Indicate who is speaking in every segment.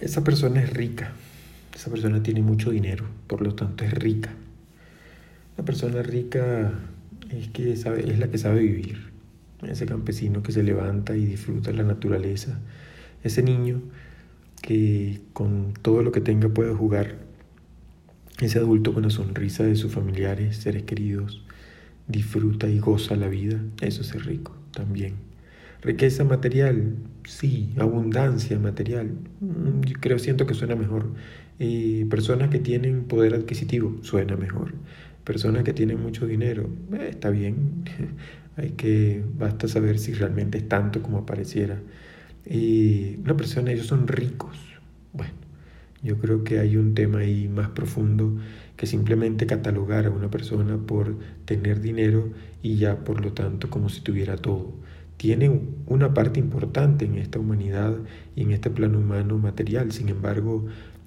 Speaker 1: esa persona es rica, esa persona tiene mucho dinero, por lo tanto es rica. La persona rica es, que sabe, es la que sabe vivir, ese campesino que se levanta y disfruta la naturaleza, ese niño que con todo lo que tenga puede jugar, ese adulto con la sonrisa de sus familiares, seres queridos, disfruta y goza la vida, eso es rico también. Riqueza material, sí, abundancia material, mm, creo, siento que suena mejor. Y personas que tienen poder adquisitivo, suena mejor. Personas que tienen mucho dinero, eh, está bien. Hay que, basta saber si realmente es tanto como pareciera. Y una persona, ellos son ricos. Bueno, yo creo que hay un tema ahí más profundo que simplemente catalogar a una persona por tener dinero y ya por lo tanto como si tuviera todo. Tienen una parte importante en esta humanidad y en este plano humano material, sin embargo,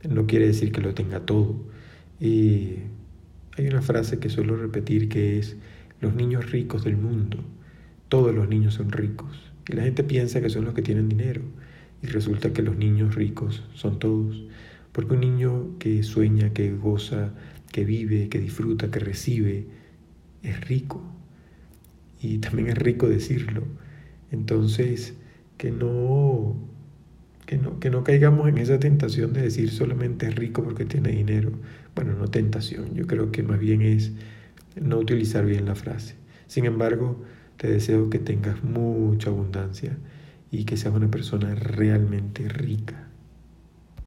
Speaker 1: no quiere decir que lo tenga todo. Y hay una frase que suelo repetir que es, los niños ricos del mundo, todos los niños son ricos. Y la gente piensa que son los que tienen dinero. Y resulta que los niños ricos son todos. Porque un niño que sueña, que goza, que vive, que disfruta, que recibe, es rico. Y también es rico decirlo. Entonces, que no que no, que no caigamos en esa tentación de decir solamente es rico porque tiene dinero. Bueno, no tentación, yo creo que más bien es no utilizar bien la frase. Sin embargo, te deseo que tengas mucha abundancia y que seas una persona realmente rica.